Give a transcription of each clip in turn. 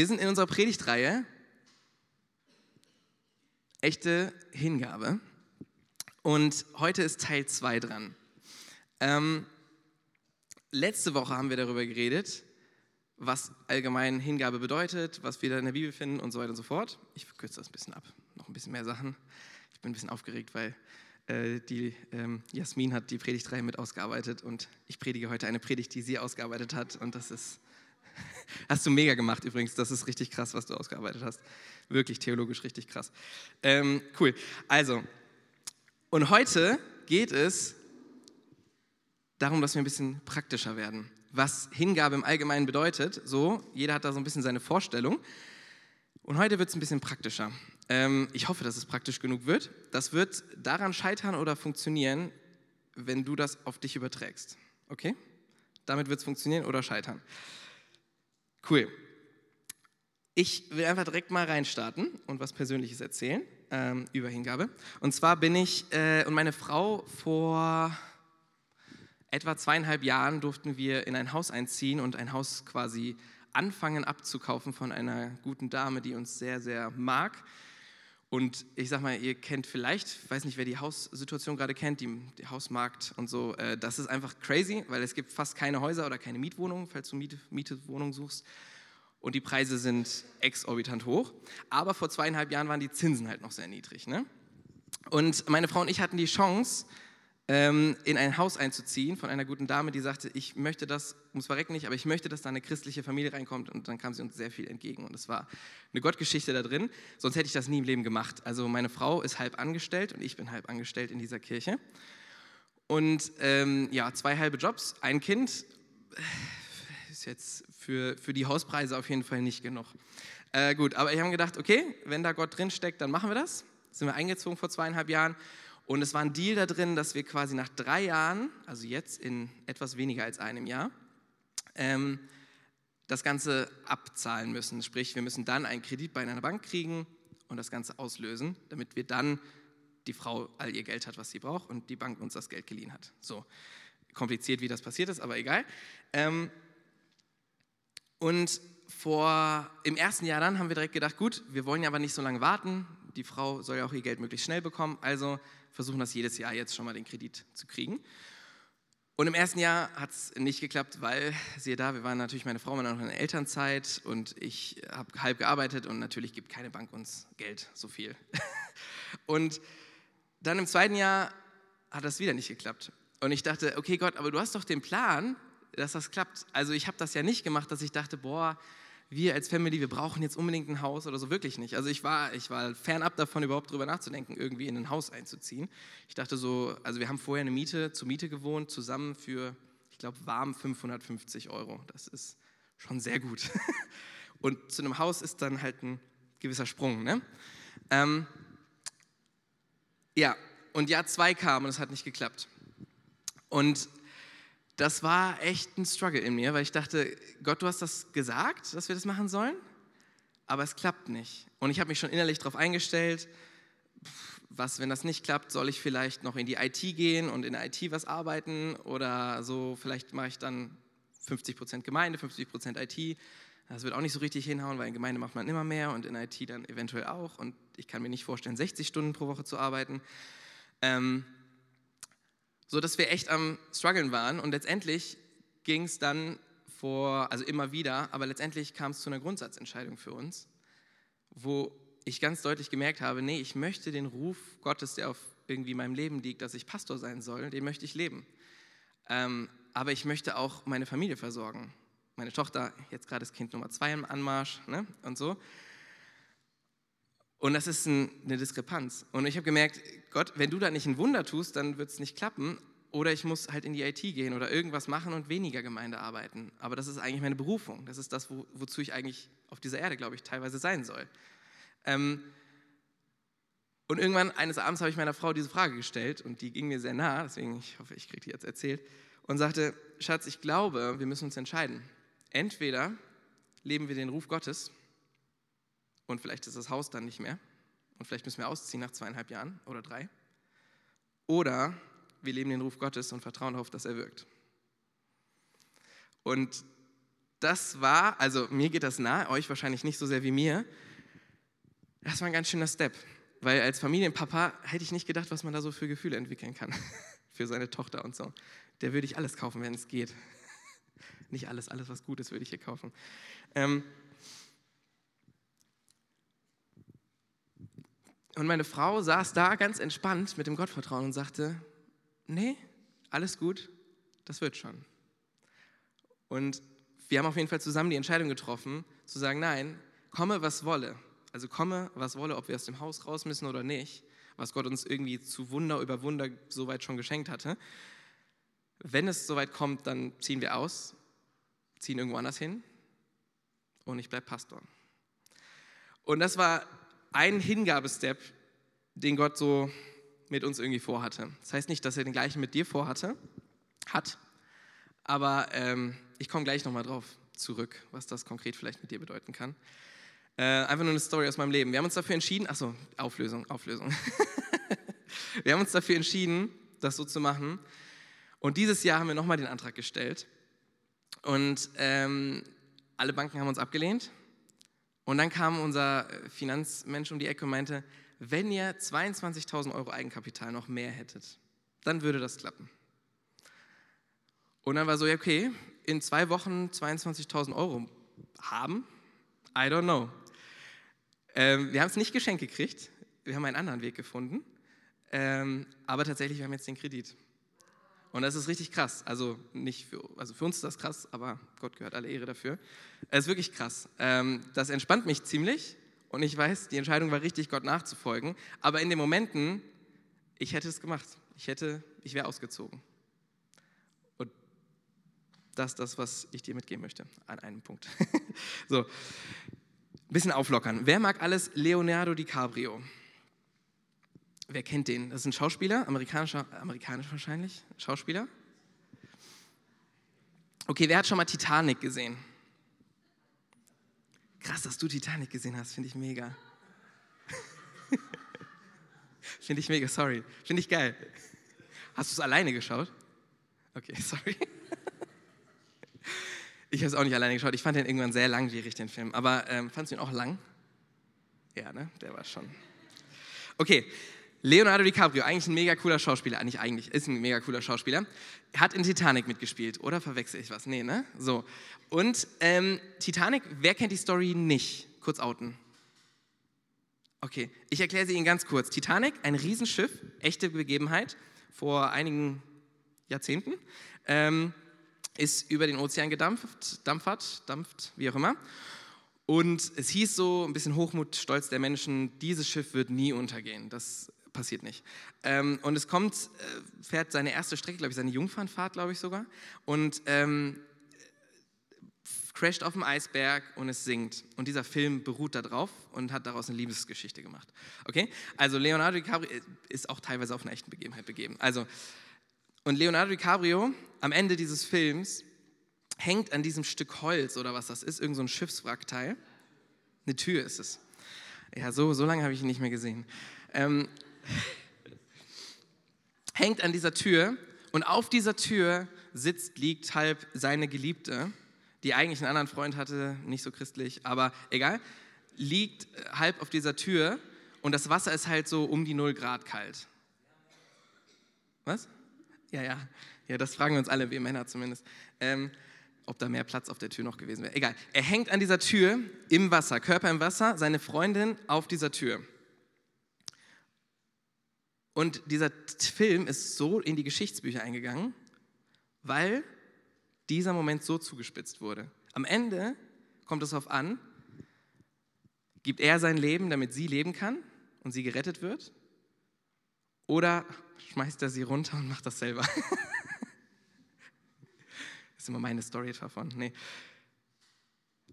Wir sind in unserer Predigtreihe Echte Hingabe. Und heute ist Teil 2 dran. Ähm, letzte Woche haben wir darüber geredet, was allgemein Hingabe bedeutet, was wir da in der Bibel finden und so weiter und so fort. Ich verkürze das ein bisschen ab, noch ein bisschen mehr Sachen. Ich bin ein bisschen aufgeregt, weil äh, die ähm, Jasmin hat die Predigtreihe mit ausgearbeitet und ich predige heute eine Predigt, die sie ausgearbeitet hat und das ist, hast du mega gemacht übrigens, das ist richtig krass, was du ausgearbeitet hast. Wirklich theologisch richtig krass. Ähm, cool, also, und heute geht es darum, dass wir ein bisschen praktischer werden. Was Hingabe im Allgemeinen bedeutet, so, jeder hat da so ein bisschen seine Vorstellung. Und heute wird es ein bisschen praktischer. Ähm, ich hoffe, dass es praktisch genug wird. Das wird daran scheitern oder funktionieren, wenn du das auf dich überträgst. Okay? Damit wird es funktionieren oder scheitern. Cool. Ich will einfach direkt mal reinstarten und was Persönliches erzählen ähm, über Hingabe. Und zwar bin ich äh, und meine Frau vor etwa zweieinhalb Jahren durften wir in ein Haus einziehen und ein Haus quasi anfangen abzukaufen von einer guten Dame, die uns sehr, sehr mag. Und ich sag mal, ihr kennt vielleicht, ich weiß nicht, wer die Haussituation gerade kennt, die, die Hausmarkt und so. Äh, das ist einfach crazy, weil es gibt fast keine Häuser oder keine Mietwohnungen, falls du Miete, Mietwohnungen suchst. Und die Preise sind exorbitant hoch. Aber vor zweieinhalb Jahren waren die Zinsen halt noch sehr niedrig. Ne? Und meine Frau und ich hatten die Chance, ähm, in ein Haus einzuziehen von einer guten Dame, die sagte, ich möchte das, muss verrecken nicht, aber ich möchte, dass da eine christliche Familie reinkommt. Und dann kam sie uns sehr viel entgegen. Und es war eine Gottgeschichte da drin, sonst hätte ich das nie im Leben gemacht. Also meine Frau ist halb angestellt und ich bin halb angestellt in dieser Kirche. Und ähm, ja, zwei halbe Jobs, ein Kind, äh, ist jetzt für, für die Hauspreise auf jeden Fall nicht genug. Äh, gut, aber ich habe gedacht, okay, wenn da Gott drin steckt, dann machen wir das. Sind wir eingezogen vor zweieinhalb Jahren und es war ein Deal da drin, dass wir quasi nach drei Jahren, also jetzt in etwas weniger als einem Jahr, ähm, das Ganze abzahlen müssen. Sprich, wir müssen dann einen Kredit bei einer Bank kriegen und das Ganze auslösen, damit wir dann die Frau all ihr Geld hat, was sie braucht und die Bank uns das Geld geliehen hat. So kompliziert, wie das passiert ist, aber egal. Ähm, und vor, im ersten Jahr dann haben wir direkt gedacht, gut, wir wollen ja aber nicht so lange warten. Die Frau soll ja auch ihr Geld möglichst schnell bekommen. Also versuchen das jedes Jahr jetzt schon mal den Kredit zu kriegen. Und im ersten Jahr hat es nicht geklappt, weil, siehe da, wir waren natürlich, meine Frau war noch in Elternzeit und ich habe halb gearbeitet und natürlich gibt keine Bank uns Geld so viel. und dann im zweiten Jahr hat das wieder nicht geklappt. Und ich dachte, okay Gott, aber du hast doch den Plan, dass das klappt. Also ich habe das ja nicht gemacht, dass ich dachte, boah, wir als Family, wir brauchen jetzt unbedingt ein Haus oder so, wirklich nicht. Also ich war, ich war fernab davon, überhaupt drüber nachzudenken, irgendwie in ein Haus einzuziehen. Ich dachte so, also wir haben vorher eine Miete, zur Miete gewohnt, zusammen für, ich glaube, warm 550 Euro. Das ist schon sehr gut. Und zu einem Haus ist dann halt ein gewisser Sprung. Ne? Ähm, ja, und Jahr zwei kam und es hat nicht geklappt. Und das war echt ein Struggle in mir, weil ich dachte, Gott, du hast das gesagt, dass wir das machen sollen, aber es klappt nicht. Und ich habe mich schon innerlich darauf eingestellt, was, wenn das nicht klappt, soll ich vielleicht noch in die IT gehen und in der IT was arbeiten oder so, vielleicht mache ich dann 50% Gemeinde, 50% IT. Das wird auch nicht so richtig hinhauen, weil in Gemeinde macht man immer mehr und in IT dann eventuell auch. Und ich kann mir nicht vorstellen, 60 Stunden pro Woche zu arbeiten. Ähm, so dass wir echt am struggeln waren und letztendlich ging es dann vor, also immer wieder, aber letztendlich kam es zu einer Grundsatzentscheidung für uns, wo ich ganz deutlich gemerkt habe, nee, ich möchte den Ruf Gottes, der auf irgendwie meinem Leben liegt, dass ich Pastor sein soll, den möchte ich leben. Ähm, aber ich möchte auch meine Familie versorgen. Meine Tochter, jetzt gerade das Kind Nummer zwei im Anmarsch ne, und so. Und das ist ein, eine Diskrepanz. Und ich habe gemerkt, Gott, wenn du da nicht ein Wunder tust, dann wird es nicht klappen. Oder ich muss halt in die IT gehen oder irgendwas machen und weniger Gemeinde arbeiten. Aber das ist eigentlich meine Berufung. Das ist das, wo, wozu ich eigentlich auf dieser Erde, glaube ich, teilweise sein soll. Ähm, und irgendwann eines Abends habe ich meiner Frau diese Frage gestellt und die ging mir sehr nah, deswegen ich hoffe, ich kriege die jetzt erzählt, und sagte, Schatz, ich glaube, wir müssen uns entscheiden. Entweder leben wir den Ruf Gottes und vielleicht ist das Haus dann nicht mehr. Und vielleicht müssen wir ausziehen nach zweieinhalb Jahren oder drei. Oder wir leben den Ruf Gottes und vertrauen darauf, dass er wirkt. Und das war, also mir geht das nah, euch wahrscheinlich nicht so sehr wie mir, das war ein ganz schöner Step. Weil als Familienpapa hätte ich nicht gedacht, was man da so für Gefühle entwickeln kann. für seine Tochter und so. Der würde ich alles kaufen, wenn es geht. nicht alles, alles was gut ist, würde ich hier kaufen. Ähm und meine Frau saß da ganz entspannt mit dem Gottvertrauen und sagte, nee, alles gut, das wird schon. Und wir haben auf jeden Fall zusammen die Entscheidung getroffen, zu sagen, nein, komme, was wolle. Also komme, was wolle, ob wir aus dem Haus raus müssen oder nicht, was Gott uns irgendwie zu Wunder über Wunder soweit schon geschenkt hatte. Wenn es soweit kommt, dann ziehen wir aus, ziehen irgendwo anders hin und ich bleibe Pastor. Und das war ein Hingabestep, den Gott so mit uns irgendwie vorhatte. Das heißt nicht, dass er den gleichen mit dir vorhatte, hat, aber ähm, ich komme gleich nochmal drauf zurück, was das konkret vielleicht mit dir bedeuten kann. Äh, einfach nur eine Story aus meinem Leben. Wir haben uns dafür entschieden, achso, Auflösung, Auflösung. wir haben uns dafür entschieden, das so zu machen. Und dieses Jahr haben wir nochmal den Antrag gestellt. Und ähm, alle Banken haben uns abgelehnt. Und dann kam unser Finanzmensch um die Ecke und meinte, wenn ihr 22.000 Euro Eigenkapital noch mehr hättet, dann würde das klappen. Und dann war so, ja, okay, in zwei Wochen 22.000 Euro haben? I don't know. Ähm, wir haben es nicht geschenkt gekriegt, wir haben einen anderen Weg gefunden, ähm, aber tatsächlich, wir haben jetzt den Kredit. Und das ist richtig krass. Also, nicht für, also für uns ist das krass, aber Gott gehört alle Ehre dafür. Es ist wirklich krass. Ähm, das entspannt mich ziemlich und ich weiß, die Entscheidung war richtig, Gott nachzufolgen. Aber in den Momenten, ich hätte es gemacht. Ich hätte, ich wäre ausgezogen. Das ist das, was ich dir mitgeben möchte, an einem Punkt. so, ein bisschen auflockern. Wer mag alles Leonardo DiCaprio? Wer kennt den? Das ist ein Schauspieler, amerikanischer, amerikanisch wahrscheinlich, Schauspieler. Okay, wer hat schon mal Titanic gesehen? Krass, dass du Titanic gesehen hast, finde ich mega. finde ich mega, sorry. Finde ich geil. Hast du es alleine geschaut? Okay, sorry. Ich habe es auch nicht alleine geschaut. Ich fand den irgendwann sehr langwierig, den Film. Aber ähm, fandest du ihn auch lang? Ja, ne? Der war schon. Okay, Leonardo DiCaprio, eigentlich ein mega cooler Schauspieler. Nicht eigentlich, ist ein mega cooler Schauspieler. Hat in Titanic mitgespielt, oder verwechsel ich was? Nee, ne? So. Und ähm, Titanic, wer kennt die Story nicht? Kurz outen. Okay, ich erkläre sie Ihnen ganz kurz. Titanic, ein Riesenschiff, echte Begebenheit, vor einigen Jahrzehnten. Ähm, ist über den Ozean gedampft, dampfert, dampft, wie auch immer. Und es hieß so, ein bisschen Hochmut, Stolz der Menschen, dieses Schiff wird nie untergehen. Das passiert nicht. Ähm, und es kommt, äh, fährt seine erste Strecke, glaube ich, seine Jungfernfahrt, glaube ich sogar, und ähm, crasht auf dem Eisberg und es sinkt. Und dieser Film beruht darauf und hat daraus eine Liebesgeschichte gemacht. Okay? Also Leonardo DiCaprio ist auch teilweise auf eine echte Begebenheit begeben. Also und Leonardo DiCaprio am Ende dieses Films hängt an diesem Stück Holz oder was das ist, irgend so Schiffswrackteil. Eine Tür ist es. Ja, so, so lange habe ich ihn nicht mehr gesehen. Ähm, hängt an dieser Tür und auf dieser Tür sitzt, liegt halb seine Geliebte, die eigentlich einen anderen Freund hatte, nicht so christlich, aber egal, liegt halb auf dieser Tür und das Wasser ist halt so um die 0 Grad kalt. Was? Ja, ja, ja, das fragen wir uns alle, wir Männer zumindest. Ähm, ob da mehr Platz auf der Tür noch gewesen wäre. Egal. Er hängt an dieser Tür im Wasser, Körper im Wasser, seine Freundin auf dieser Tür. Und dieser Film ist so in die Geschichtsbücher eingegangen, weil dieser Moment so zugespitzt wurde. Am Ende kommt es darauf an, gibt er sein Leben, damit sie leben kann und sie gerettet wird? Oder schmeißt er sie runter und macht das selber? das ist immer meine Story davon. Nee.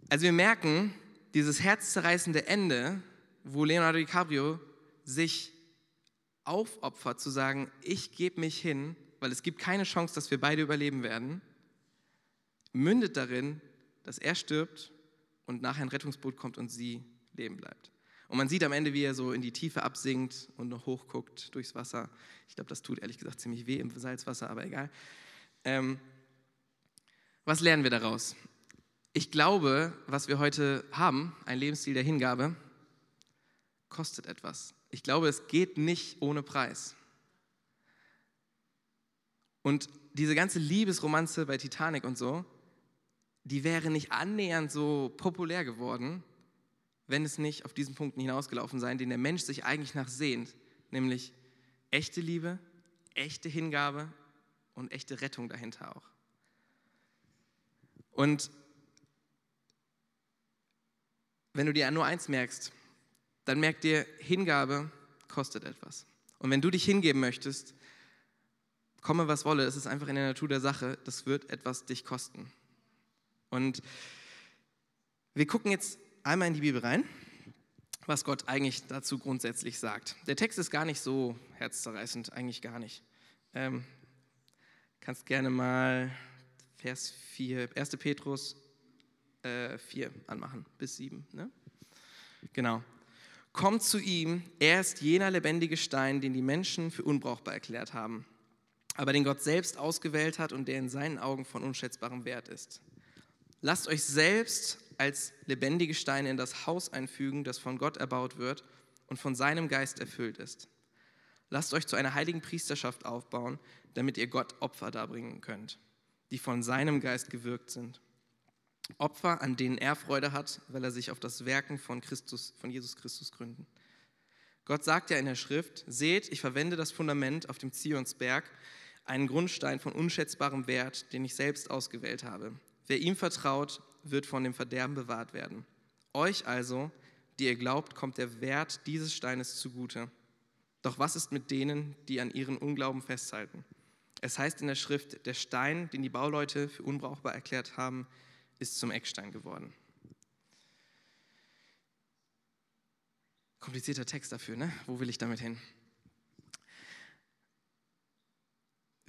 Also wir merken dieses herzzerreißende Ende, wo Leonardo DiCaprio sich aufopfert, zu sagen, ich gebe mich hin, weil es gibt keine Chance, dass wir beide überleben werden, mündet darin, dass er stirbt und nachher ein Rettungsboot kommt und sie leben bleibt. Und man sieht am Ende, wie er so in die Tiefe absinkt und noch hochguckt durchs Wasser. Ich glaube, das tut ehrlich gesagt ziemlich weh im Salzwasser, aber egal. Ähm, was lernen wir daraus? Ich glaube, was wir heute haben, ein Lebensstil der Hingabe, kostet etwas. Ich glaube, es geht nicht ohne Preis. Und diese ganze Liebesromanze bei Titanic und so, die wäre nicht annähernd so populär geworden, wenn es nicht auf diesen Punkten hinausgelaufen sei, den der Mensch sich eigentlich nach sehnt, nämlich echte Liebe, echte Hingabe und echte Rettung dahinter auch. Und wenn du dir nur eins merkst, dann merk dir, Hingabe kostet etwas. Und wenn du dich hingeben möchtest, komme was wolle, es ist einfach in der Natur der Sache, das wird etwas dich kosten. Und wir gucken jetzt einmal in die Bibel rein, was Gott eigentlich dazu grundsätzlich sagt. Der Text ist gar nicht so herzzerreißend, eigentlich gar nicht. Ähm, kannst gerne mal Vers 4, 1. Petrus äh, 4 anmachen, bis 7. Ne? Genau. Kommt zu ihm, er ist jener lebendige Stein, den die Menschen für unbrauchbar erklärt haben, aber den Gott selbst ausgewählt hat und der in seinen Augen von unschätzbarem Wert ist. Lasst euch selbst als lebendige Steine in das Haus einfügen, das von Gott erbaut wird und von seinem Geist erfüllt ist. Lasst euch zu einer heiligen Priesterschaft aufbauen, damit ihr Gott Opfer darbringen könnt, die von seinem Geist gewirkt sind. Opfer, an denen er Freude hat, weil er sich auf das Werken von, Christus, von Jesus Christus gründen. Gott sagt ja in der Schrift, seht, ich verwende das Fundament auf dem Zionsberg, einen Grundstein von unschätzbarem Wert, den ich selbst ausgewählt habe. Wer ihm vertraut, wird von dem Verderben bewahrt werden. Euch also, die ihr glaubt, kommt der Wert dieses Steines zugute. Doch was ist mit denen, die an ihren Unglauben festhalten? Es heißt in der Schrift, der Stein, den die Bauleute für unbrauchbar erklärt haben, ist zum Eckstein geworden. Komplizierter Text dafür, ne? Wo will ich damit hin?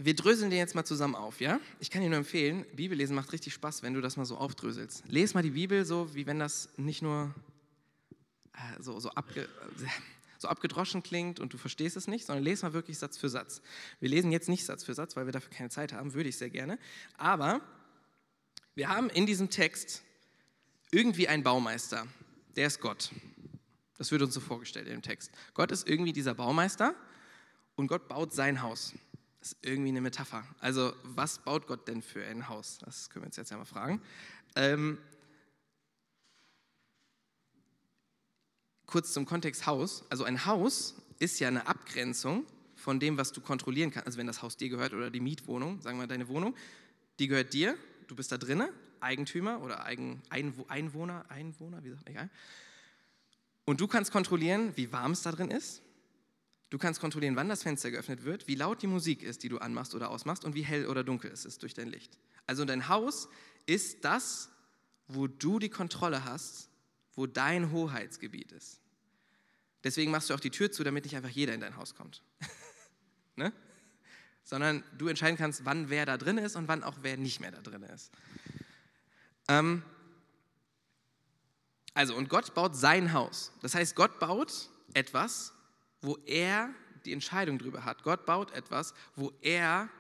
Wir dröseln den jetzt mal zusammen auf, ja? Ich kann dir nur empfehlen, Bibellesen macht richtig Spaß, wenn du das mal so aufdröselst. Lies mal die Bibel so, wie wenn das nicht nur äh, so, so, abge, so abgedroschen klingt und du verstehst es nicht, sondern lese mal wirklich Satz für Satz. Wir lesen jetzt nicht Satz für Satz, weil wir dafür keine Zeit haben, würde ich sehr gerne. Aber wir haben in diesem Text irgendwie einen Baumeister, der ist Gott. Das wird uns so vorgestellt dem Text. Gott ist irgendwie dieser Baumeister und Gott baut sein Haus. Das ist irgendwie eine Metapher. Also, was baut Gott denn für ein Haus? Das können wir uns jetzt ja mal fragen. Ähm, kurz zum Kontext Haus. Also, ein Haus ist ja eine Abgrenzung von dem, was du kontrollieren kannst. Also, wenn das Haus dir gehört oder die Mietwohnung, sagen wir deine Wohnung, die gehört dir du bist da drinnen, Eigentümer oder Eigen, Einwohner, Einwohner, wie sagt egal. Und du kannst kontrollieren, wie warm es da drin ist. Du kannst kontrollieren, wann das Fenster geöffnet wird, wie laut die Musik ist, die du anmachst oder ausmachst und wie hell oder dunkel es ist durch dein Licht. Also dein Haus ist das, wo du die Kontrolle hast, wo dein Hoheitsgebiet ist. Deswegen machst du auch die Tür zu, damit nicht einfach jeder in dein Haus kommt. ne? Sondern du entscheiden kannst, wann wer da drin ist und wann auch wer nicht mehr da drin ist. Ähm, also, und Gott baut sein Haus. Das heißt, Gott baut etwas, wo er die Entscheidung drüber hat. Gott baut etwas, wo er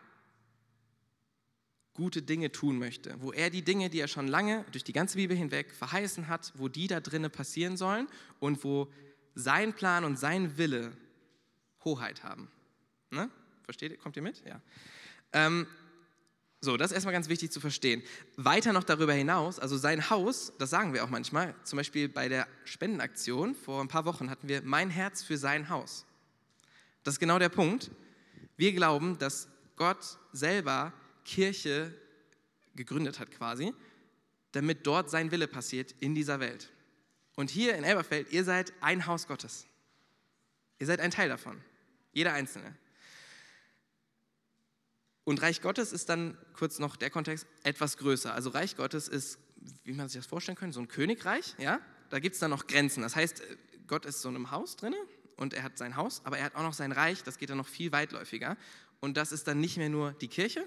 gute Dinge tun möchte, wo er die Dinge, die er schon lange durch die ganze Bibel hinweg verheißen hat, wo die da drinnen passieren sollen und wo sein Plan und sein Wille Hoheit haben. Ne? Versteht ihr? Kommt ihr mit? Ja. Ähm, so, das ist erstmal ganz wichtig zu verstehen. Weiter noch darüber hinaus, also sein Haus, das sagen wir auch manchmal, zum Beispiel bei der Spendenaktion vor ein paar Wochen hatten wir mein Herz für sein Haus. Das ist genau der Punkt. Wir glauben, dass Gott selber Kirche gegründet hat quasi, damit dort sein Wille passiert in dieser Welt. Und hier in Elberfeld, ihr seid ein Haus Gottes. Ihr seid ein Teil davon. Jeder Einzelne. Und Reich Gottes ist dann, kurz noch der Kontext, etwas größer. Also Reich Gottes ist, wie man sich das vorstellen könnte, so ein Königreich, ja? Da gibt es dann noch Grenzen. Das heißt, Gott ist so in einem Haus drin und er hat sein Haus, aber er hat auch noch sein Reich, das geht dann noch viel weitläufiger. Und das ist dann nicht mehr nur die Kirche,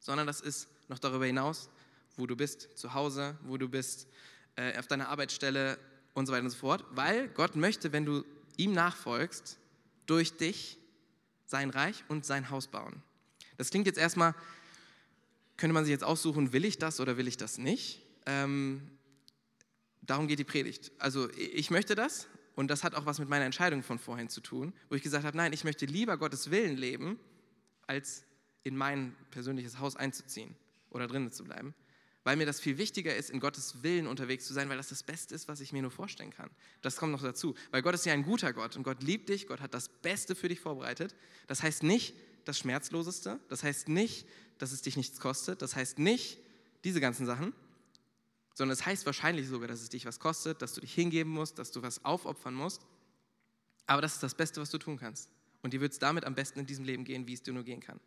sondern das ist noch darüber hinaus, wo du bist, zu Hause, wo du bist, äh, auf deiner Arbeitsstelle und so weiter und so fort. Weil Gott möchte, wenn du ihm nachfolgst, durch dich sein Reich und sein Haus bauen. Das klingt jetzt erstmal, könnte man sich jetzt aussuchen, will ich das oder will ich das nicht? ähm, darum geht die Predigt. Also ich möchte das und das hat auch was mit meiner Entscheidung von vorhin zu tun, wo ich gesagt habe, nein, ich möchte lieber Gottes Willen leben, als in mein persönliches Haus einzuziehen oder drinnen zu bleiben weil mir das viel wichtiger ist, in Gottes Willen unterwegs zu sein, weil das das Beste ist, was ich mir nur vorstellen kann. Das kommt noch dazu, weil Gott ist ja ein guter Gott und Gott liebt dich, Gott hat das Beste für dich vorbereitet. Das heißt nicht das Schmerzloseste, das heißt nicht, dass es dich nichts kostet, das heißt nicht diese ganzen Sachen, sondern es heißt wahrscheinlich sogar, dass es dich was kostet, dass du dich hingeben musst, dass du was aufopfern musst. Aber das ist das Beste, was du tun kannst. Und dir wird es damit am besten in diesem Leben gehen, wie es dir nur gehen kann.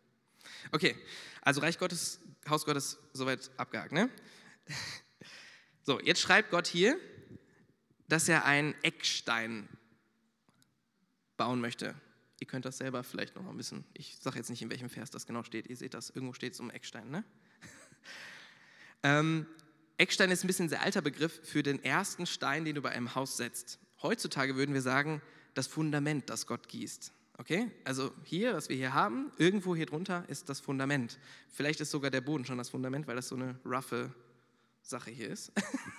Okay, also Reich Gottes, Haus Gottes, soweit abgehakt. Ne? So, jetzt schreibt Gott hier, dass er einen Eckstein bauen möchte. Ihr könnt das selber vielleicht noch ein bisschen, ich sage jetzt nicht, in welchem Vers das genau steht, ihr seht das, irgendwo steht es um Eckstein. Ne? ähm, Eckstein ist ein bisschen ein sehr alter Begriff für den ersten Stein, den du bei einem Haus setzt. Heutzutage würden wir sagen, das Fundament, das Gott gießt. Okay? Also hier, was wir hier haben, irgendwo hier drunter ist das Fundament. Vielleicht ist sogar der Boden schon das Fundament, weil das so eine roughe Sache hier ist.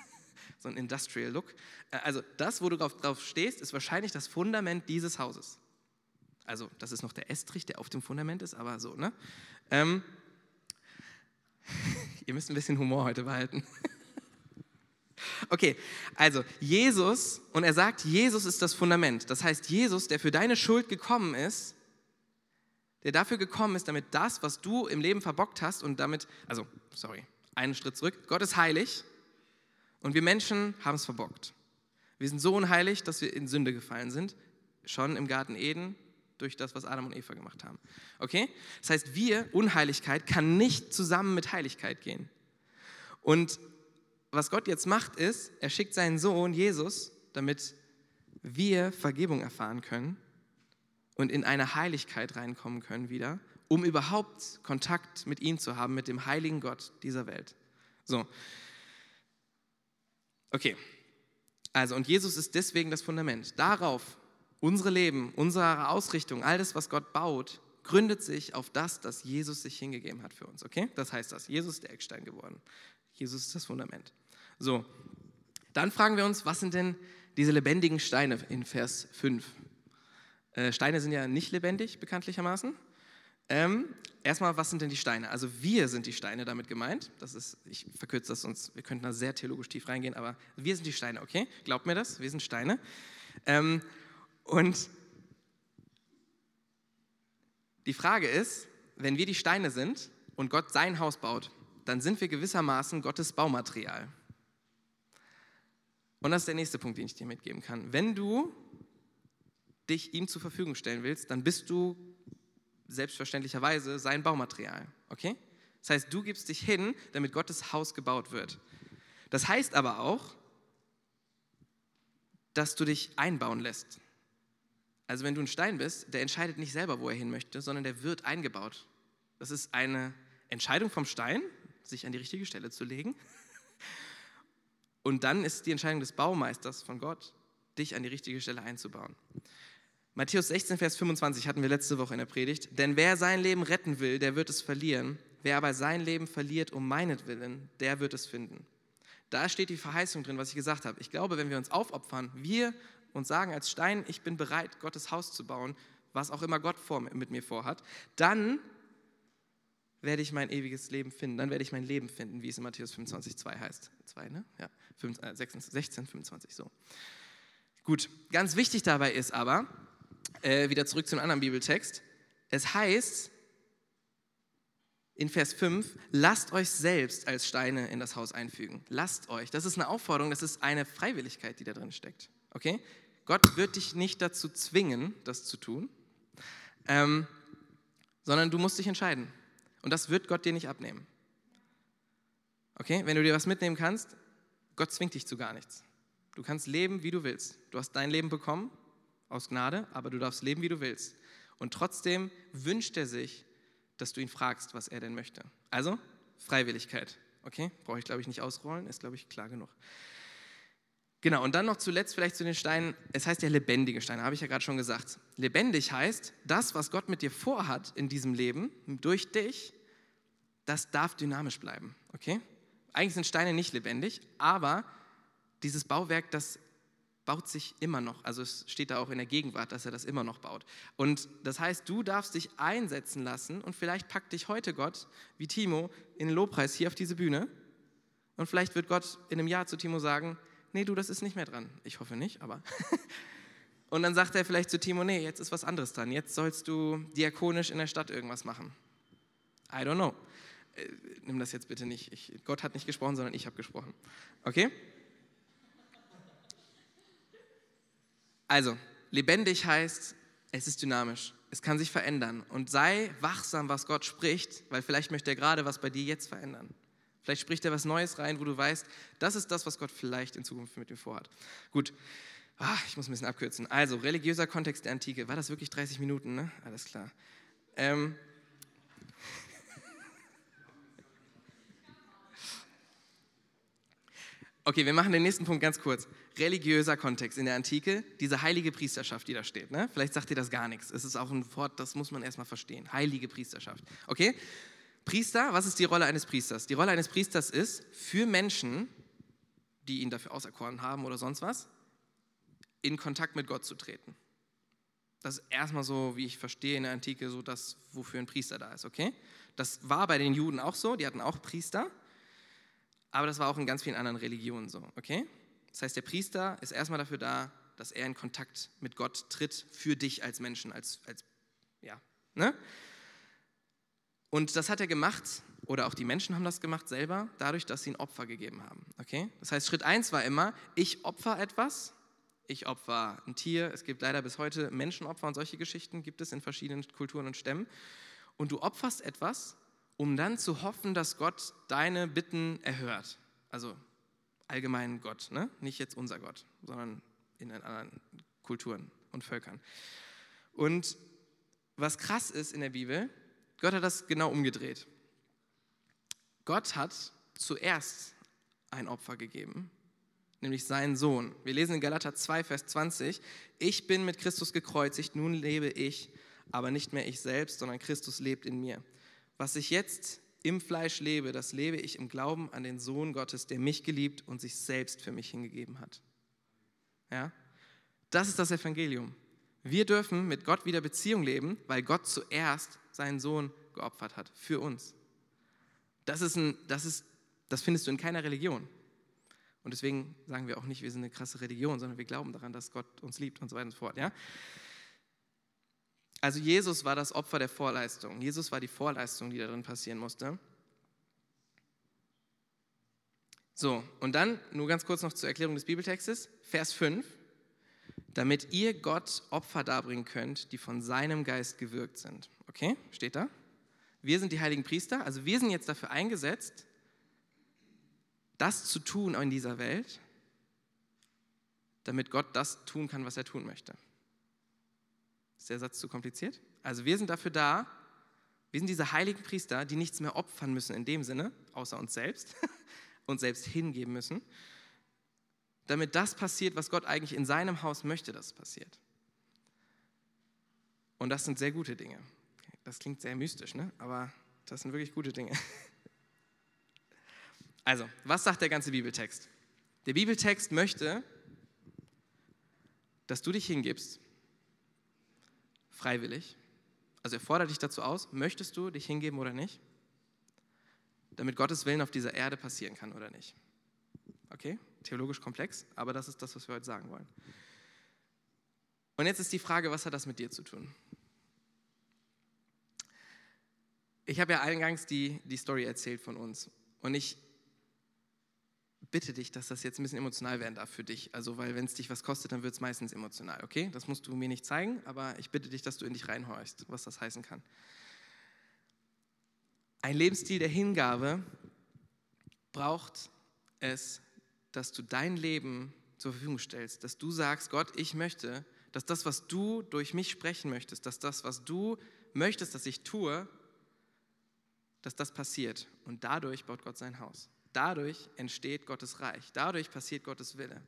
so ein Industrial Look. Äh, also das, wo du drauf, drauf stehst, ist wahrscheinlich das Fundament dieses Hauses. Also das ist noch der Estrich, der auf dem Fundament ist, aber so, ne? Ähm, ihr müsst ein bisschen Humor heute behalten. Okay, also Jesus, und er sagt, Jesus ist das Fundament. Das heißt, Jesus, der für deine Schuld gekommen ist, der dafür gekommen ist, damit das, was du im Leben verbockt hast und damit, also, sorry, einen Schritt zurück, Gott ist heilig und wir Menschen haben es verbockt. Wir sind so unheilig, dass wir in Sünde gefallen sind, schon im Garten Eden, durch das, was Adam und Eva gemacht haben. Okay? Das heißt, wir, Unheiligkeit, kann nicht zusammen mit Heiligkeit gehen. Und was Gott jetzt macht, ist, er schickt seinen Sohn Jesus, damit wir Vergebung erfahren können und in eine Heiligkeit reinkommen können wieder, um überhaupt Kontakt mit ihm zu haben, mit dem heiligen Gott dieser Welt. So. Okay. Also, und Jesus ist deswegen das Fundament. Darauf, unsere Leben, unsere Ausrichtung, all das, was Gott baut, gründet sich auf das, dass Jesus sich hingegeben hat für uns. Okay? Das heißt das. Jesus ist der Eckstein geworden. Jesus ist das Fundament. So, dann fragen wir uns, was sind denn diese lebendigen Steine in Vers 5? Äh, Steine sind ja nicht lebendig, bekanntlichermaßen. Ähm, erstmal, was sind denn die Steine? Also wir sind die Steine damit gemeint. Das ist, ich verkürze das sonst, wir könnten da sehr theologisch tief reingehen, aber wir sind die Steine, okay? Glaubt mir das, wir sind Steine. Ähm, und die Frage ist, wenn wir die Steine sind und Gott sein Haus baut, dann sind wir gewissermaßen Gottes Baumaterial. Und das ist der nächste Punkt, den ich dir mitgeben kann. Wenn du dich ihm zur Verfügung stellen willst, dann bist du selbstverständlicherweise sein Baumaterial. Okay? Das heißt, du gibst dich hin, damit Gottes Haus gebaut wird. Das heißt aber auch, dass du dich einbauen lässt. Also wenn du ein Stein bist, der entscheidet nicht selber, wo er hin möchte, sondern der wird eingebaut. Das ist eine Entscheidung vom Stein, sich an die richtige Stelle zu legen. Und dann ist die Entscheidung des Baumeisters von Gott, dich an die richtige Stelle einzubauen. Matthäus 16, Vers 25 hatten wir letzte Woche in der Predigt. Denn wer sein Leben retten will, der wird es verlieren. Wer aber sein Leben verliert um meinetwillen, der wird es finden. Da steht die Verheißung drin, was ich gesagt habe. Ich glaube, wenn wir uns aufopfern, wir uns sagen als Stein, ich bin bereit, Gottes Haus zu bauen, was auch immer Gott vor, mit mir vorhat, dann werde ich mein ewiges Leben finden. Dann werde ich mein Leben finden, wie es in Matthäus 25, 2 heißt. 2, ne? Ja, 16, 16, 25, so. Gut, ganz wichtig dabei ist aber, äh, wieder zurück zum anderen Bibeltext, es heißt in Vers 5, lasst euch selbst als Steine in das Haus einfügen. Lasst euch. Das ist eine Aufforderung, das ist eine Freiwilligkeit, die da drin steckt. Okay? Gott wird dich nicht dazu zwingen, das zu tun, ähm, sondern du musst dich entscheiden. Und das wird Gott dir nicht abnehmen. Okay, wenn du dir was mitnehmen kannst, Gott zwingt dich zu gar nichts. Du kannst leben, wie du willst. Du hast dein Leben bekommen aus Gnade, aber du darfst leben, wie du willst. Und trotzdem wünscht er sich, dass du ihn fragst, was er denn möchte. Also Freiwilligkeit. Okay, brauche ich glaube ich nicht ausrollen, ist glaube ich klar genug. Genau, und dann noch zuletzt vielleicht zu den Steinen. Es heißt ja lebendige Steine, habe ich ja gerade schon gesagt. Lebendig heißt, das, was Gott mit dir vorhat in diesem Leben, durch dich, das darf dynamisch bleiben. Okay? Eigentlich sind Steine nicht lebendig, aber dieses Bauwerk, das baut sich immer noch. Also es steht da auch in der Gegenwart, dass er das immer noch baut. Und das heißt, du darfst dich einsetzen lassen und vielleicht packt dich heute Gott, wie Timo, in den Lobpreis hier auf diese Bühne. Und vielleicht wird Gott in einem Jahr zu Timo sagen, nee, du, das ist nicht mehr dran. Ich hoffe nicht, aber. und dann sagt er vielleicht zu Timo, nee, jetzt ist was anderes dran. Jetzt sollst du diakonisch in der Stadt irgendwas machen. I don't know. Äh, nimm das jetzt bitte nicht. Ich, Gott hat nicht gesprochen, sondern ich habe gesprochen. Okay? Also, lebendig heißt, es ist dynamisch. Es kann sich verändern. Und sei wachsam, was Gott spricht, weil vielleicht möchte er gerade was bei dir jetzt verändern. Vielleicht spricht er was Neues rein, wo du weißt, das ist das, was Gott vielleicht in Zukunft mit dir vorhat. Gut, ah, ich muss ein bisschen abkürzen. Also, religiöser Kontext der Antike. War das wirklich 30 Minuten? Ne? Alles klar. Ähm, Okay, wir machen den nächsten Punkt ganz kurz. Religiöser Kontext in der Antike, diese heilige Priesterschaft, die da steht. Ne? Vielleicht sagt dir das gar nichts. Es ist auch ein Wort, das muss man erstmal verstehen. Heilige Priesterschaft. Okay? Priester, was ist die Rolle eines Priesters? Die Rolle eines Priesters ist, für Menschen, die ihn dafür auserkoren haben oder sonst was, in Kontakt mit Gott zu treten. Das ist erstmal so, wie ich verstehe in der Antike, so das, wofür ein Priester da ist, okay? Das war bei den Juden auch so, die hatten auch Priester, aber das war auch in ganz vielen anderen Religionen so, okay? Das heißt, der Priester ist erstmal dafür da, dass er in Kontakt mit Gott tritt, für dich als Menschen, als, als ja, ne? Und das hat er gemacht, oder auch die Menschen haben das gemacht selber, dadurch, dass sie ein Opfer gegeben haben, okay? Das heißt, Schritt eins war immer, ich opfer etwas, ich opfer ein Tier, es gibt leider bis heute Menschenopfer und solche Geschichten gibt es in verschiedenen Kulturen und Stämmen. Und du opferst etwas um dann zu hoffen, dass Gott deine Bitten erhört. Also allgemein Gott, ne? nicht jetzt unser Gott, sondern in anderen Kulturen und Völkern. Und was krass ist in der Bibel, Gott hat das genau umgedreht. Gott hat zuerst ein Opfer gegeben, nämlich seinen Sohn. Wir lesen in Galater 2, Vers 20, ich bin mit Christus gekreuzigt, nun lebe ich, aber nicht mehr ich selbst, sondern Christus lebt in mir. Was ich jetzt im Fleisch lebe, das lebe ich im Glauben an den Sohn Gottes, der mich geliebt und sich selbst für mich hingegeben hat. Ja? Das ist das Evangelium. Wir dürfen mit Gott wieder Beziehung leben, weil Gott zuerst seinen Sohn geopfert hat für uns. Das, ist ein, das, ist, das findest du in keiner Religion. Und deswegen sagen wir auch nicht, wir sind eine krasse Religion, sondern wir glauben daran, dass Gott uns liebt und so weiter und so fort. Ja? Also Jesus war das Opfer der Vorleistung. Jesus war die Vorleistung, die darin passieren musste. So, und dann nur ganz kurz noch zur Erklärung des Bibeltextes, Vers 5, damit ihr Gott Opfer darbringen könnt, die von seinem Geist gewirkt sind. Okay, steht da? Wir sind die heiligen Priester, also wir sind jetzt dafür eingesetzt, das zu tun in dieser Welt, damit Gott das tun kann, was er tun möchte. Ist der Satz zu kompliziert? Also wir sind dafür da, wir sind diese heiligen Priester, die nichts mehr opfern müssen in dem Sinne, außer uns selbst, uns selbst hingeben müssen, damit das passiert, was Gott eigentlich in seinem Haus möchte, dass passiert. Und das sind sehr gute Dinge. Das klingt sehr mystisch, ne? aber das sind wirklich gute Dinge. Also, was sagt der ganze Bibeltext? Der Bibeltext möchte, dass du dich hingibst freiwillig. Also er fordert dich dazu aus, möchtest du dich hingeben oder nicht? Damit Gottes Willen auf dieser Erde passieren kann oder nicht. Okay, theologisch komplex, aber das ist das, was wir heute sagen wollen. Und jetzt ist die Frage, was hat das mit dir zu tun? Ich habe ja eingangs die, die Story erzählt von uns. Und ich bitte dich, dass das jetzt ein bisschen emotional werden darf für dich. Also, weil wenn es dich was kostet, dann wird es meistens emotional, okay? Das musst du mir nicht zeigen, aber ich bitte dich, dass du in dich reinhorchst, was das heißen kann. Ein Lebensstil der Hingabe braucht es, dass du dein Leben zur Verfügung stellst, dass du sagst, Gott, ich möchte, dass das, was du durch mich sprechen möchtest, dass das, was du möchtest, dass ich tue, dass das passiert. Und dadurch baut Gott sein Haus. Dadurch entsteht Gottes Reich. Dadurch passiert Gottes Wille.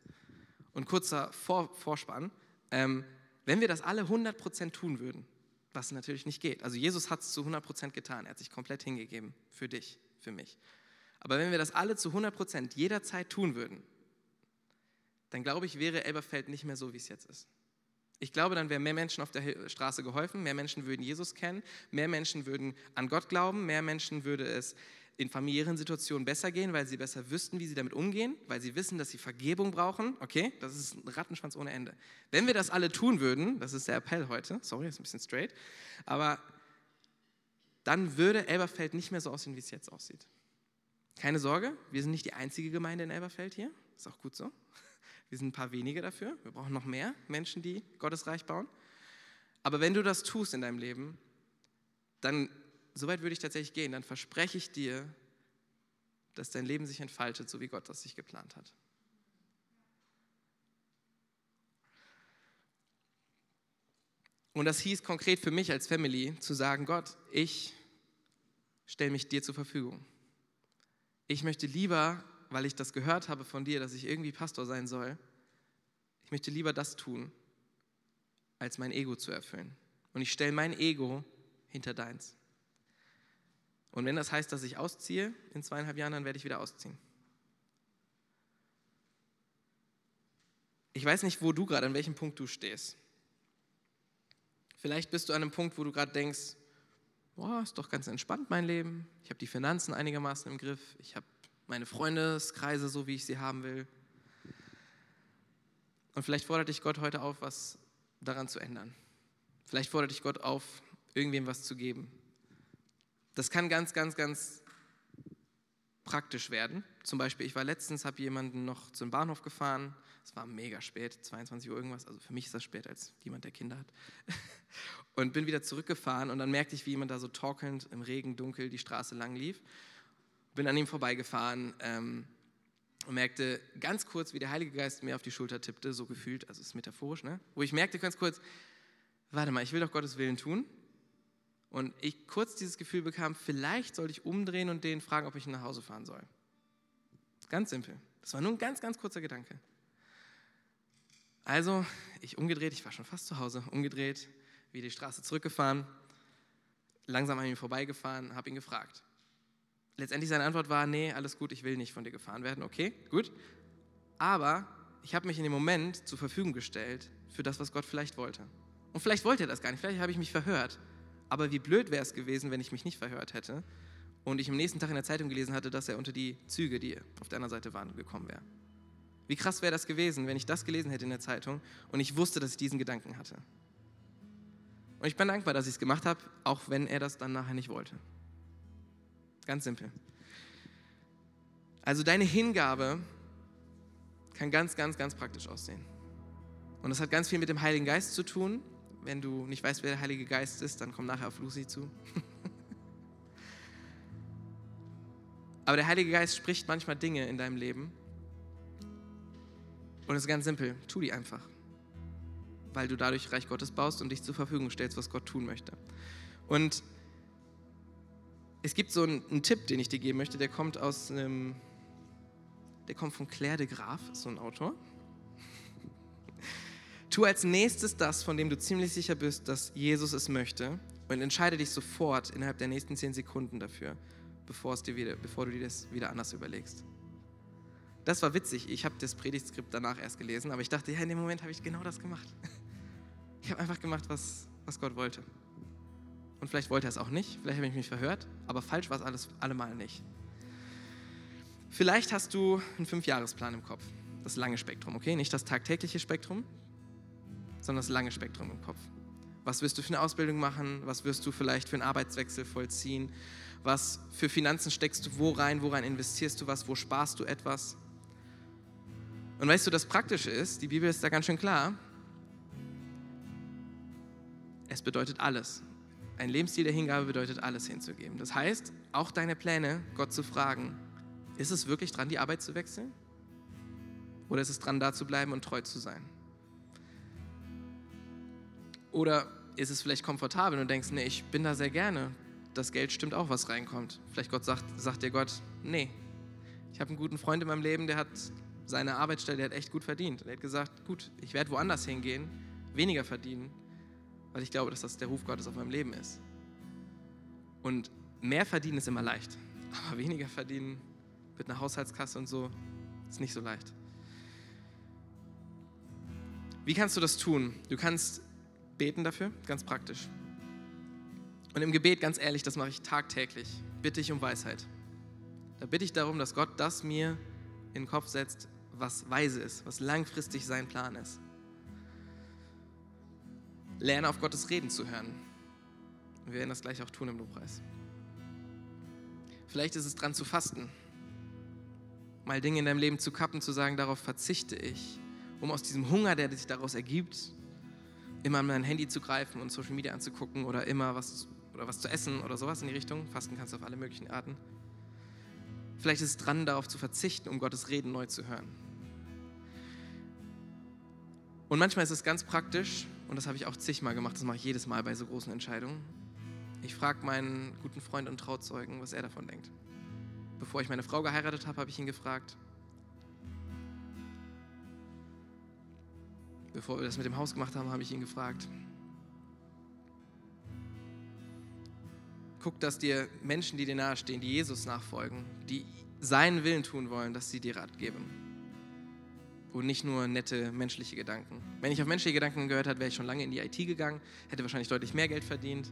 Und kurzer Vor Vorspann. Ähm, wenn wir das alle 100% tun würden, was natürlich nicht geht. Also Jesus hat es zu 100% getan. Er hat sich komplett hingegeben für dich, für mich. Aber wenn wir das alle zu 100 Prozent jederzeit tun würden, dann glaube ich, wäre Elberfeld nicht mehr so, wie es jetzt ist. Ich glaube, dann wären mehr Menschen auf der Straße geholfen, mehr Menschen würden Jesus kennen, mehr Menschen würden an Gott glauben, mehr Menschen würde es in familiären Situationen besser gehen, weil sie besser wüssten, wie sie damit umgehen, weil sie wissen, dass sie Vergebung brauchen. Okay, das ist ein Rattenschwanz ohne Ende. Wenn wir das alle tun würden, das ist der Appell heute, sorry, ist ein bisschen straight, aber dann würde Elberfeld nicht mehr so aussehen, wie es jetzt aussieht. Keine Sorge, wir sind nicht die einzige Gemeinde in Elberfeld hier, ist auch gut so. Wir sind ein paar wenige dafür, wir brauchen noch mehr Menschen, die Gottes Reich bauen. Aber wenn du das tust in deinem Leben, dann so weit würde ich tatsächlich gehen, dann verspreche ich dir, dass dein Leben sich entfaltet, so wie Gott das sich geplant hat. Und das hieß konkret für mich als Family zu sagen, Gott, ich stelle mich dir zur Verfügung. Ich möchte lieber, weil ich das gehört habe von dir, dass ich irgendwie Pastor sein soll, ich möchte lieber das tun, als mein Ego zu erfüllen. Und ich stelle mein Ego hinter deins. Und wenn das heißt, dass ich ausziehe in zweieinhalb Jahren, dann werde ich wieder ausziehen. Ich weiß nicht, wo du gerade, an welchem Punkt du stehst. Vielleicht bist du an einem Punkt, wo du gerade denkst, boah, ist doch ganz entspannt mein Leben. Ich habe die Finanzen einigermaßen im Griff. Ich habe meine Freundeskreise so, wie ich sie haben will. Und vielleicht fordert dich Gott heute auf, was daran zu ändern. Vielleicht fordert dich Gott auf, irgendwem was zu geben. Das kann ganz, ganz, ganz praktisch werden. Zum Beispiel, ich war letztens, habe jemanden noch zum Bahnhof gefahren. Es war mega spät, 22 Uhr irgendwas. Also für mich ist das spät als jemand, der Kinder hat. Und bin wieder zurückgefahren und dann merkte ich, wie jemand da so torkelnd im Regen, dunkel die Straße lang lief. Bin an ihm vorbeigefahren ähm, und merkte ganz kurz, wie der Heilige Geist mir auf die Schulter tippte, so gefühlt, also ist metaphorisch, ne? wo ich merkte ganz kurz, warte mal, ich will doch Gottes Willen tun. Und ich kurz dieses Gefühl bekam, vielleicht sollte ich umdrehen und den fragen, ob ich nach Hause fahren soll. Ganz simpel. Das war nur ein ganz, ganz kurzer Gedanke. Also, ich umgedreht, ich war schon fast zu Hause, umgedreht, wieder die Straße zurückgefahren, langsam an ihm vorbeigefahren, habe ihn gefragt. Letztendlich seine Antwort war, nee, alles gut, ich will nicht von dir gefahren werden. Okay, gut. Aber ich habe mich in dem Moment zur Verfügung gestellt für das, was Gott vielleicht wollte. Und vielleicht wollte er das gar nicht, vielleicht habe ich mich verhört. Aber wie blöd wäre es gewesen, wenn ich mich nicht verhört hätte und ich am nächsten Tag in der Zeitung gelesen hatte, dass er unter die Züge, die auf der anderen Seite waren, gekommen wäre. Wie krass wäre das gewesen, wenn ich das gelesen hätte in der Zeitung und ich wusste, dass ich diesen Gedanken hatte. Und ich bin dankbar, dass ich es gemacht habe, auch wenn er das dann nachher nicht wollte. Ganz simpel. Also deine Hingabe kann ganz, ganz, ganz praktisch aussehen. Und das hat ganz viel mit dem Heiligen Geist zu tun wenn du nicht weißt, wer der Heilige Geist ist, dann komm nachher auf Lucy zu. Aber der Heilige Geist spricht manchmal Dinge in deinem Leben. Und es ist ganz simpel, tu die einfach. Weil du dadurch Reich Gottes baust und dich zur Verfügung stellst, was Gott tun möchte. Und es gibt so einen, einen Tipp, den ich dir geben möchte, der kommt aus einem, der kommt von Claire de Graaf, so ein Autor. Tu als nächstes das, von dem du ziemlich sicher bist, dass Jesus es möchte und entscheide dich sofort innerhalb der nächsten zehn Sekunden dafür, bevor, es dir wieder, bevor du dir das wieder anders überlegst. Das war witzig. Ich habe das Predigtskript danach erst gelesen, aber ich dachte, ja, in dem Moment habe ich genau das gemacht. Ich habe einfach gemacht, was, was Gott wollte. Und vielleicht wollte er es auch nicht, vielleicht habe ich mich verhört, aber falsch war es alles allemal nicht. Vielleicht hast du einen Fünfjahresplan im Kopf, das lange Spektrum, okay? Nicht das tagtägliche Spektrum, sondern das lange Spektrum im Kopf. Was wirst du für eine Ausbildung machen? Was wirst du vielleicht für einen Arbeitswechsel vollziehen? Was für Finanzen steckst du wo rein? Worein investierst du was? Wo sparst du etwas? Und weißt du, das Praktische ist, die Bibel ist da ganz schön klar, es bedeutet alles. Ein Lebensstil der Hingabe bedeutet alles hinzugeben. Das heißt, auch deine Pläne, Gott zu fragen, ist es wirklich dran, die Arbeit zu wechseln? Oder ist es dran, da zu bleiben und treu zu sein? Oder ist es vielleicht komfortabel und du denkst, nee, ich bin da sehr gerne. Das Geld stimmt auch, was reinkommt. Vielleicht Gott sagt, sagt dir Gott, nee, ich habe einen guten Freund in meinem Leben, der hat seine Arbeitsstelle, der hat echt gut verdient. Und er hat gesagt, gut, ich werde woanders hingehen, weniger verdienen, weil ich glaube, dass das der Ruf Gottes auf meinem Leben ist. Und mehr verdienen ist immer leicht, aber weniger verdienen mit einer Haushaltskasse und so. Ist nicht so leicht. Wie kannst du das tun? Du kannst beten dafür, ganz praktisch. Und im Gebet, ganz ehrlich, das mache ich tagtäglich, bitte ich um Weisheit. Da bitte ich darum, dass Gott das mir in den Kopf setzt, was weise ist, was langfristig sein Plan ist. Lerne auf Gottes Reden zu hören. Wir werden das gleich auch tun im Lobpreis. Vielleicht ist es dran zu fasten, mal Dinge in deinem Leben zu kappen, zu sagen, darauf verzichte ich, um aus diesem Hunger, der sich daraus ergibt, immer an mein Handy zu greifen und Social Media anzugucken oder immer was, oder was zu essen oder sowas in die Richtung. Fasten kannst du auf alle möglichen Arten. Vielleicht ist es dran, darauf zu verzichten, um Gottes Reden neu zu hören. Und manchmal ist es ganz praktisch, und das habe ich auch zigmal gemacht, das mache ich jedes Mal bei so großen Entscheidungen. Ich frage meinen guten Freund und Trauzeugen, was er davon denkt. Bevor ich meine Frau geheiratet habe, habe ich ihn gefragt. Bevor wir das mit dem Haus gemacht haben, habe ich ihn gefragt. Guck, dass dir Menschen, die dir nahestehen, die Jesus nachfolgen, die seinen Willen tun wollen, dass sie dir Rat geben. Und nicht nur nette menschliche Gedanken. Wenn ich auf menschliche Gedanken gehört hätte, wäre ich schon lange in die IT gegangen, hätte wahrscheinlich deutlich mehr Geld verdient.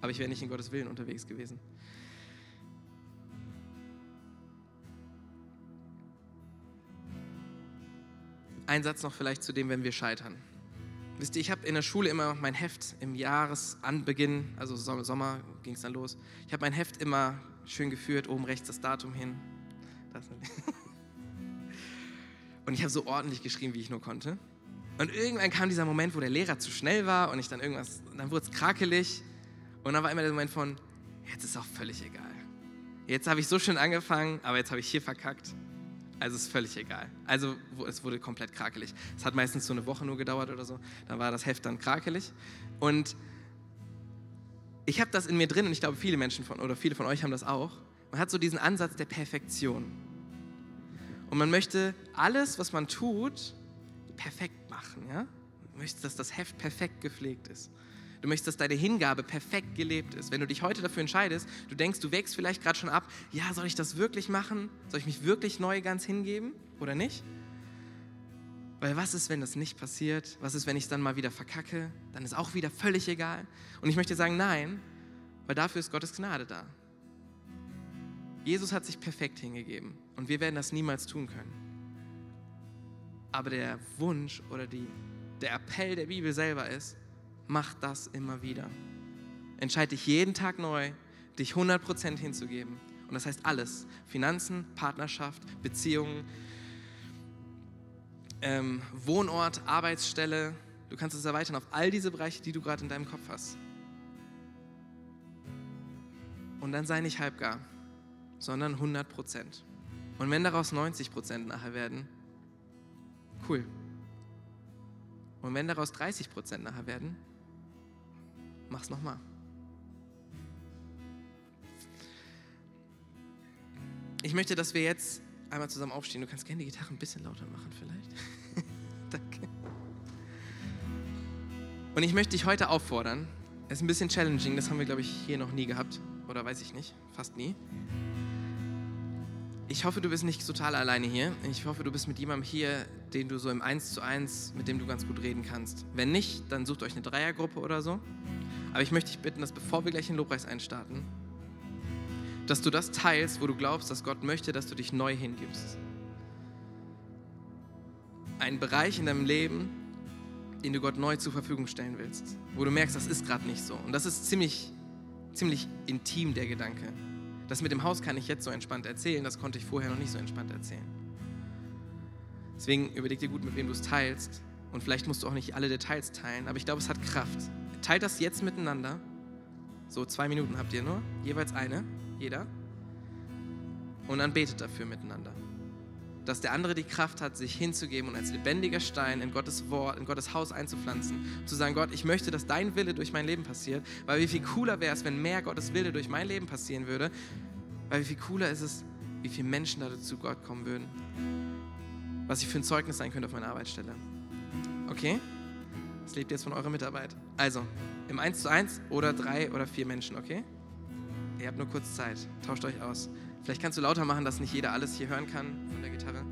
Aber ich wäre nicht in Gottes Willen unterwegs gewesen. Ein Satz noch vielleicht zu dem, wenn wir scheitern. Wisst ihr, ich habe in der Schule immer mein Heft im Jahresanbeginn, also Sommer ging es dann los. Ich habe mein Heft immer schön geführt, oben rechts das Datum hin. Das und ich habe so ordentlich geschrieben, wie ich nur konnte. Und irgendwann kam dieser Moment, wo der Lehrer zu schnell war und ich dann irgendwas, dann wurde es krakelig. Und dann war immer der Moment von, jetzt ist auch völlig egal. Jetzt habe ich so schön angefangen, aber jetzt habe ich hier verkackt. Also ist völlig egal. Also es wurde komplett krakelig. Es hat meistens so eine Woche nur gedauert oder so. Dann war das Heft dann krakelig. Und ich habe das in mir drin und ich glaube, viele Menschen von oder viele von euch haben das auch. Man hat so diesen Ansatz der Perfektion. Und man möchte alles, was man tut, perfekt machen. Ja? Man möchte, dass das Heft perfekt gepflegt ist. Du möchtest, dass deine Hingabe perfekt gelebt ist. Wenn du dich heute dafür entscheidest, du denkst, du wächst vielleicht gerade schon ab, ja, soll ich das wirklich machen? Soll ich mich wirklich neu ganz hingeben oder nicht? Weil was ist, wenn das nicht passiert? Was ist, wenn ich es dann mal wieder verkacke? Dann ist auch wieder völlig egal. Und ich möchte sagen, nein, weil dafür ist Gottes Gnade da. Jesus hat sich perfekt hingegeben und wir werden das niemals tun können. Aber der Wunsch oder die, der Appell der Bibel selber ist, mach das immer wieder. Entscheide dich jeden Tag neu, dich 100% hinzugeben. Und das heißt alles. Finanzen, Partnerschaft, Beziehungen, ähm, Wohnort, Arbeitsstelle. Du kannst es erweitern auf all diese Bereiche, die du gerade in deinem Kopf hast. Und dann sei nicht halbgar, sondern 100% Und wenn daraus 90% nachher werden, cool. Und wenn daraus 30% nachher werden, mach's nochmal. Ich möchte, dass wir jetzt einmal zusammen aufstehen. Du kannst gerne die Gitarre ein bisschen lauter machen, vielleicht. Danke. Und ich möchte dich heute auffordern. Es ist ein bisschen challenging, das haben wir, glaube ich, hier noch nie gehabt. Oder weiß ich nicht, fast nie. Ich hoffe, du bist nicht total alleine hier. Ich hoffe, du bist mit jemandem hier, den du so im 1 zu 1, mit dem du ganz gut reden kannst. Wenn nicht, dann sucht euch eine Dreiergruppe oder so. Aber ich möchte dich bitten, dass bevor wir gleich in Lobpreis einstarten, dass du das teilst, wo du glaubst, dass Gott möchte, dass du dich neu hingibst. Ein Bereich in deinem Leben, den du Gott neu zur Verfügung stellen willst, wo du merkst, das ist gerade nicht so. Und das ist ziemlich, ziemlich intim, der Gedanke. Das mit dem Haus kann ich jetzt so entspannt erzählen, das konnte ich vorher noch nicht so entspannt erzählen. Deswegen überleg dir gut, mit wem du es teilst. Und vielleicht musst du auch nicht alle Details teilen, aber ich glaube, es hat Kraft. Teilt das jetzt miteinander. So zwei Minuten habt ihr nur, jeweils eine, jeder. Und dann betet dafür miteinander. Dass der andere die Kraft hat, sich hinzugeben und als lebendiger Stein in Gottes Wort, in Gottes Haus einzupflanzen. Zu sagen, Gott, ich möchte, dass dein Wille durch mein Leben passiert. Weil wie viel cooler wäre es, wenn mehr Gottes Wille durch mein Leben passieren würde. Weil wie viel cooler ist es, wie viele Menschen da zu Gott kommen würden. Was ich für ein Zeugnis sein könnte auf meiner Arbeitsstelle. Okay? Das lebt jetzt von eurer Mitarbeit. Also, im 1 zu 1 oder drei oder vier Menschen, okay? Ihr habt nur kurz Zeit. Tauscht euch aus. Vielleicht kannst du lauter machen, dass nicht jeder alles hier hören kann von der Gitarre.